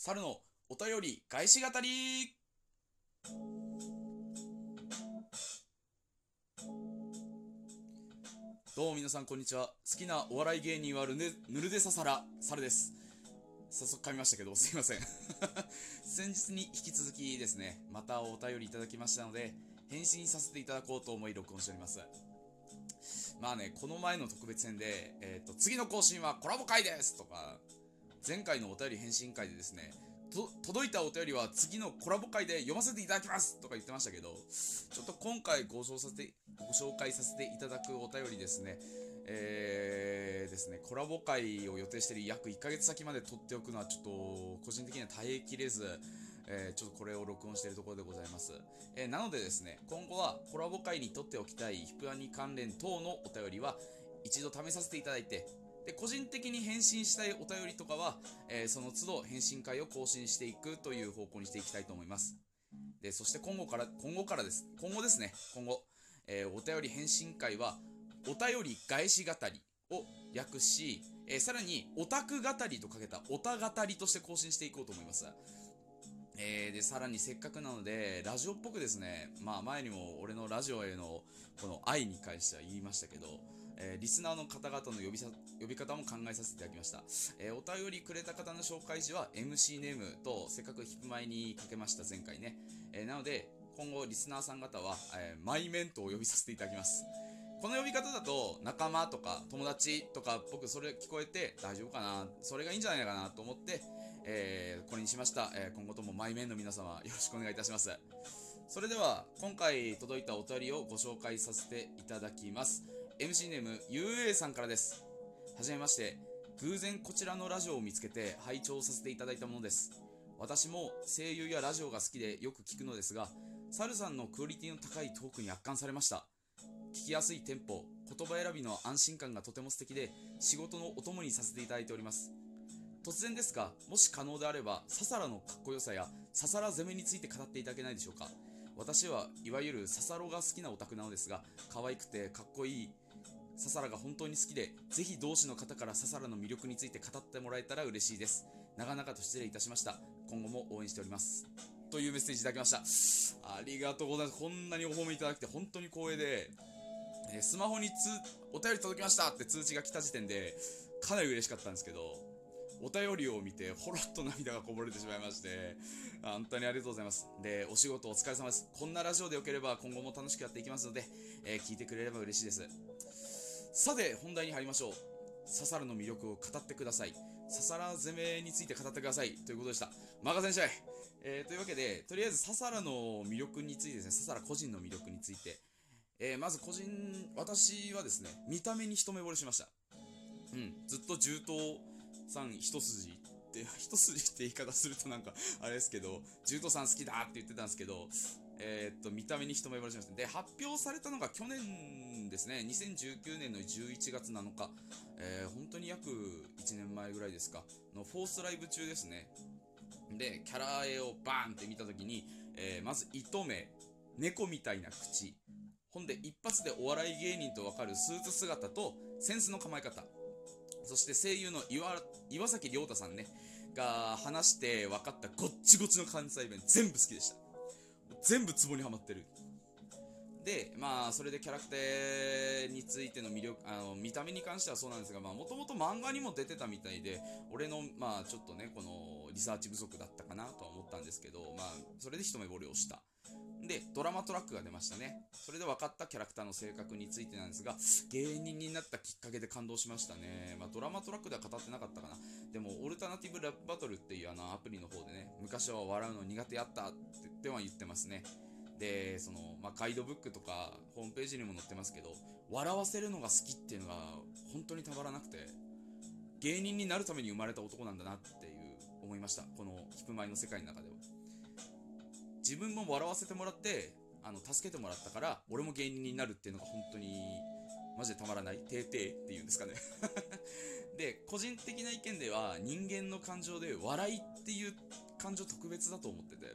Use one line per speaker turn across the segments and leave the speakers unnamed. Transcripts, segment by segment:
猿のお便り返し語り。どうも皆さんこんにちは。好きなお笑い芸人はルネヌルデササラ猿です。早速噛みましたけどすいません。先日に引き続きですねまたお便りいただきましたので返信させていただこうと思い録音しております。まあねこの前の特別編で、えーと次の更新はコラボ会ですとか前回のお便り返信会でですね届いたお便りは次のコラボ会で読ませていただきますとか言ってましたけどちょっと今回ご紹させてご紹介させていただくお便りですねえー、ですねコラボ会を予定している約1ヶ月先まで撮っておくのはちょっと個人的には耐えきれずえー、ちょっとこれを録音しているところでございます。えー、なのでですね、今後はコラボ会に撮っておきたいヒプアニ関連等のお便りは一度試させていただいて、で個人的に返信したいお便りとかは、えー、その都度返信会を更新していくという方向にしていきたいと思います。で、そして今後から、今後からです。今後ですね、今後、えお便り返信会は、お便り返し語りを訳し、えー、さらにオタク語りとかけたオタ語りとして更新していこうと思います。えー、で、さらにせっかくなので、ラジオっぽくですね、まあ前にも俺のラジオへのこの愛に関しては言いましたけど、えー、リスナーの方々の呼びさ呼び方も考えさせていただきました。えー、お便りくれた方の紹介時は MC ネームとせっかくヒップ前にかけました前回ね。えなので、今後リスナーさん方は、えー、マイメントを呼びさせていただきます。この呼び方だと仲間とか友達とか僕それ聞こえて大丈夫かな？それがいいんじゃないかなと思って、えー、これにしました、えー、今後ともマイメンの皆様よろしくお願いいたしますそれでは今回届いたお便りをご紹介させていただきます MC ネーム UA さんからです。はじめまして。偶然こちらのラジオを見つけて拝聴させていただいたものです。私も声優やラジオが好きでよく聞くのですがサルさんのクオリティの高いトークに圧巻されました。聞きやすいテンポ言葉選びの安心感がとても素敵で仕事のお供にさせていただいております。突然ですがもし可能であればササラのかっこよさやササラ攻めについて語っていただけないでしょうか。私はいわゆるササロが好きなオタクなのですが可愛くてかっこいいササラが本当に好きで、ぜひ同志の方からササラの魅力について語ってもらえたら嬉しいです。長々と失礼いたしました。今後も応援しております。というメッセージいただきました。ありがとうございます。こんなにお褒めいただきて本当に光栄で、えスマホにお便り届きましたって通知が来た時点で、かなり嬉しかったんですけど、お便りを見て、ほろっと涙がこぼれてしまいまして、本当にありがとうございます。で、お仕事お疲れ様です。こんなラジオでよければ今後も楽しくやっていきますので、えー、聞いてくれれば嬉しいです。さて、本題に入りましょう。ササラの魅力を語ってください。ササラ攻めについて語ってください。ということでした。任せんしゃい。えー、というわけで、とりあえずササラの魅力についてですね、ササラ個人の魅力について、えー、まず個人、私はですね、見た目に一目惚れしました。うん、ずっと重刀さん一筋って、一筋って言い方するとなんか、あれですけど、重刀さん好きだって言ってたんですけど、えー、っと、見た目に一目惚れしました。で、発表されたのが去年ですね、2019年の11月7日、えー、本当に約1年前ぐらいですか、のフォースライブ中ですね。で、キャラ絵をバーンって見たときに、えー、まず糸目、猫みたいな口、ほんで一発でお笑い芸人とわかるスーツ姿とセンスの構え方、そして声優の岩岩崎亮太さんね、が話して分かったごっちごちの関西弁全部好きでした。全部ツボにはまってる。でまあそれでキャラクターについての魅力あの見た目に関してはそうなんですがもともと漫画にも出てたみたいで俺のまあちょっとねこのリサーチ不足だったかなとは思ったんですけどまあそれで一目惚れをした。で、ドラマトラックが出ましたね。それで分かったキャラクターの性格についてなんですが、芸人になったきっかけで感動しましたね。まあ、ドラマトラックでは語ってなかったかな。でも、オルタナティブラップバトルっていうあのアプリの方でね、昔は笑うの苦手やったって言っては言ってますね。で、その、まあ、ガイドブックとか、ホームページにも載ってますけど、笑わせるのが好きっていうのが、本当にたまらなくて、芸人になるために生まれた男なんだなっていう思いました。このヒプマイの世界の中では。自分も笑わせてもらってあの助けてもらったから俺も芸人になるっていうのが本当にマジでたまらないてーてーっていうんですかね。で個人的な意見では人間の感情で笑いっていう感情特別だと思ってて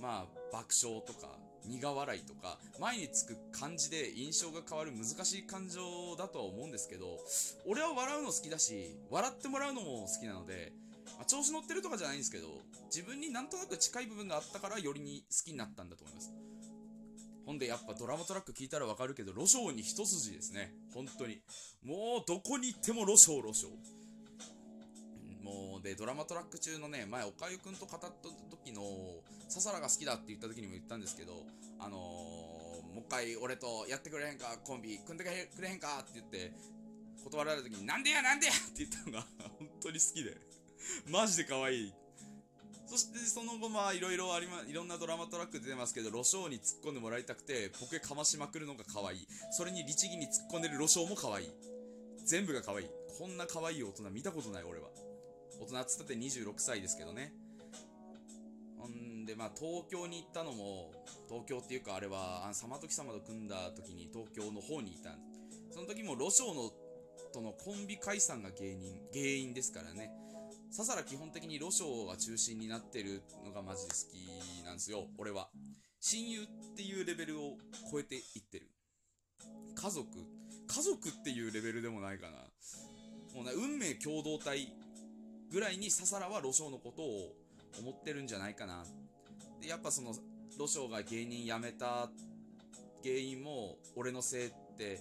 まあ爆笑とか苦笑いとか前につく漢字で印象が変わる難しい感情だとは思うんですけど俺は笑うの好きだし笑ってもらうのも好きなのでまあ、調子乗ってるとかじゃないんですけど、自分になんとなく近い部分があったからよりに好きになったんだと思います。ほんでやっぱドラマトラック聞いたらわかるけど、ロショウに一筋ですね。本当に。もうどこに行ってもロショウ、ロショウ。もうで、ドラマトラック中のね、前、おかゆくんと語った時の、ササラが好きだって言った時にも言ったんですけど、あのー、もう一回俺とやってくれへんか、コンビ、組んでくれへんかって言って、断られた時に、なんでやなんでやって言ったのが本当に好きで マジで可愛い。そしてその後まあいろいろありま、いろんなドラマトラック出てますけど、ロショウに突っ込んでもらいたくて、ボケかましまくるのが可愛い。それに律儀に突っ込んでるロショウも可愛い。全部が可愛い。こんな可愛い大人見たことない俺は。大人っつったって26歳ですけどね。ほんで、まあ、東京に行ったのも、東京っていうか、あれは、あサマトキ様と組んだ時に東京の方にいたその時も、ロショウの、とのコンビ解散が芸人、原因ですからね。ササラ基本的にロショウが中心になってるのがマジで好きなんですよ、俺は。親友っていうレベルを超えていってる。家族家族っていうレベルでもないかな。もうね、運命共同体ぐらいにササラはロショウのことを思ってるんじゃないかな。で、やっぱその、ロショウが芸人辞めた原因も俺のせいって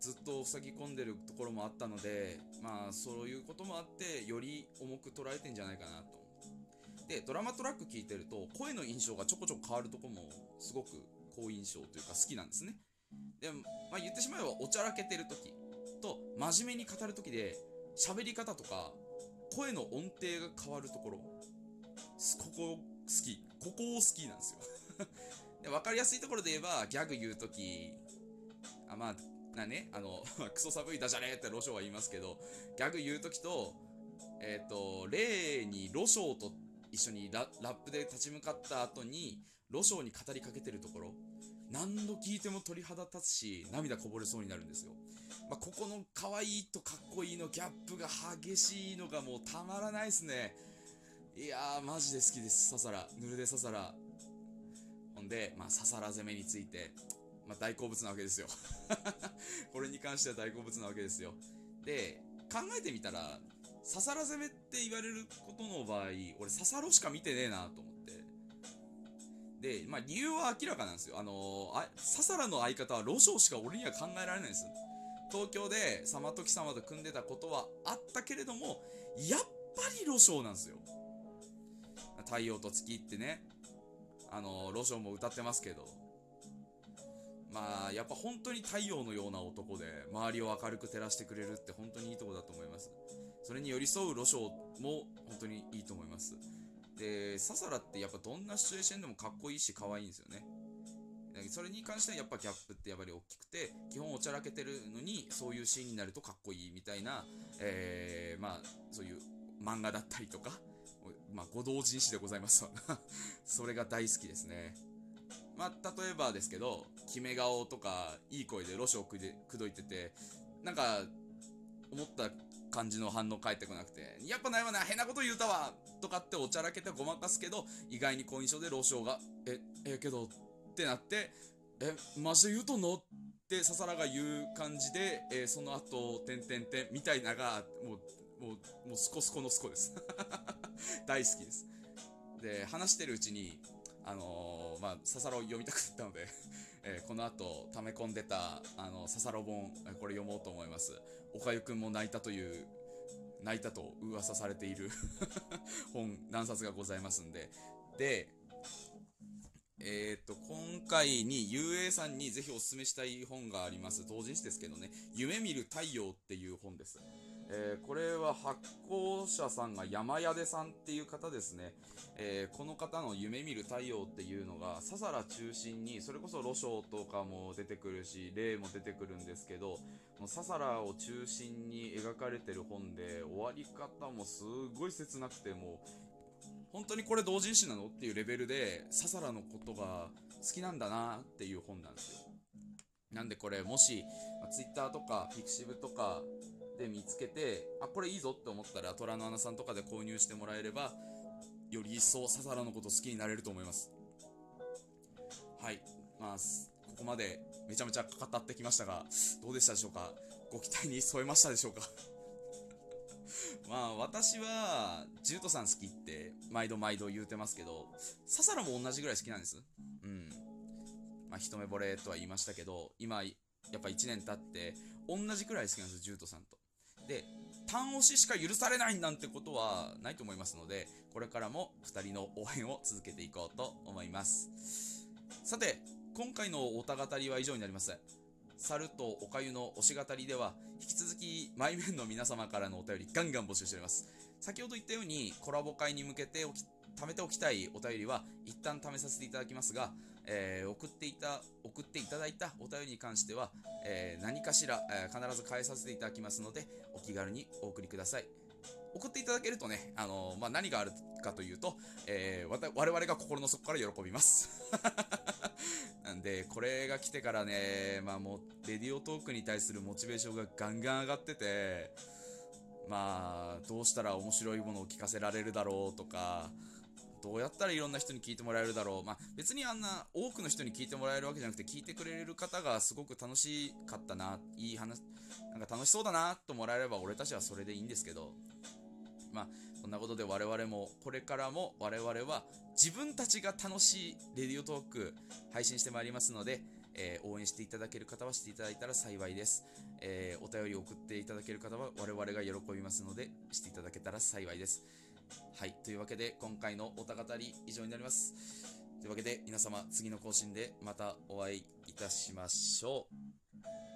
ずっと塞ぎ込んでるところもあったので、まあそういうこともあって、より重く捉えてんじゃないかなと。で、ドラマトラック聞いてると、声の印象がちょこちょこ変わるとこもすごく好印象というか好きなんですね。で、まあ言ってしまえばおちゃらけてる時と真面目に語る時で喋り方とか声の音程が変わるところ、ここ好き。ここを好きなんですよ で。分かりやすいところで言えば、ギャグ言うとき、あ、まあ、なね、あの、クソ寒いダジャレってロショウは言いますけど、ギャグ言うときと、えっ、ー、と、例にロショウと一緒にラップで立ち向かった後に、ロショウに語りかけてるところ、何度聞いても鳥肌立つし、涙こぼれそうになるんですよ。まあ、ここの可愛いとかっこいいのギャップが激しいのがもうたまらないですね。いやー、マジで好きです、ササラ。ヌルデササラ。ほんで、まあ、ササラ攻めについて、まあ、大好物なわけですよ。これに関しては大好物なわけですよ。で、考えてみたら、ササラ攻めって言われることの場合、俺ササロしか見てねえなと思って。で、まあ理由は明らかなんですよ。あのー、あササラの相方はロショウしか俺には考えられないんです。東京でサマトキ様と組んでたことはあったけれども、やっぱりロショウなんですよ。太陽と月ってね、あのー、ロショウも歌ってますけど、まあ、やっぱ本当に太陽のような男で、周りを明るく照らしてくれるって本当にいいとこだと思います。それに寄り添うロショウも本当にいいと思います。で、ササラってやっぱどんなシチュエーションでもかっこいいし可愛いんですよね。それに関してはやっぱギャップってやっぱり大きくて、基本おちゃらけてるのに、そういうシーンになるとかっこいいみたいな、えー、まあ、そういう漫画だったりとか、まあ、ご同人誌でございますわ それが大好きですね。まあ、例えばですけど、決め顔とか、いい声でロシをくどいてて、なんか、思った感じの反応返ってこなくて、やっぱないわな、変なこと言うたわとかっておちゃらけてごまかすけど、意外に好印象でロショウが、え、ええけど、ってなって、え、マジで言うとんの？ってささらが言う感じで、えー、その後、てんてんてんみたいなが、もう、もう、もうスコスコのスコです。大好きです。で、話してるうちに、あのー、まあ、ササラを読みたくなったので えー、この後、溜め込んでた、あの、ササラ本、これ読もうと思います。おかゆくんも泣いたという、泣いたと噂されている 本、何冊がございますんで。で、えっ、ー、と、今回に、ゆうえいさんにぜひお勧めしたい本があります。同人誌ですけどね、夢見る太陽っていう本です。えー、これは発行者さんが山屋出さんっていう方ですね。えー、この方の夢見る太陽っていうのが、ササラ中心に、それこそロショウとかも出てくるし、霊も出てくるんですけど、ササラを中心に描かれてる本で、終わり方もすごい切なくて、もう本当にこれ同人誌なのっていうレベルで、ササラのことが好きなんだなっていう本なんですよ。なんでこれ、もし、ま、Twitter とか、ピクシブとかで見つけて、あ、これいいぞって思ったら、虎の穴さんとかで購入してもらえれば、より一層ササラのこと好きになれると思います。はい。まあ、ここまでめちゃめちゃ語ってきましたが、どうでしたでしょうか？ご期待に添えましたでしょうか？まあ私はジュートさん好きって毎度毎度言うてますけどササラも同じぐらい好きなんです。うん。まあ一目惚れとは言いましたけど今やっぱ1年経って同じくらい好きなんですジュートさんと。で単押ししか許されないなんてことはないと思いますのでこれからも2人の応援を続けていこうと思います。さて今回のおた語りは以上になります。猿とおかゆの推し語りでは引き続き前面の皆様からのお便りガンガン募集しております。先ほど言ったようにコラボ会に向けておき貯めておきたいお便りは一旦貯めさせていただきますが、えー送っていた送っていただいたお便りに関しては、えー何かしら、えー必ず返させていただきますのでお気軽にお送りください。送っていただけるとね、あのまあ、何があるかというと、えー我々が心の底から喜びます。なんで、これが来てからね、まあもう、レディオトークに対するモチベーションがガンガン上がってて、まあ、どうしたら面白いものを聞かせられるだろうとか、どうやったらいろんな人に聞いてもらえるだろう。まあ、別にあんな多くの人に聞いてもらえるわけじゃなくて、聞いてくれる方がすごく楽しかったな、いい話、なんか楽しそうだなともらえれば俺たちはそれでいいんですけど、まあ、そんなことで我々も、これからも我々は自分たちが楽しいレディオトーク配信してまいりますので、えー応援していただける方はしていただいたら幸いです。えーお便り送っていただける方は我々が喜びますので、していただけたら幸いです。はい。というわけで、今回のおた語り以上になります。というわけで、皆様、次の更新でまたお会いいたしましょう。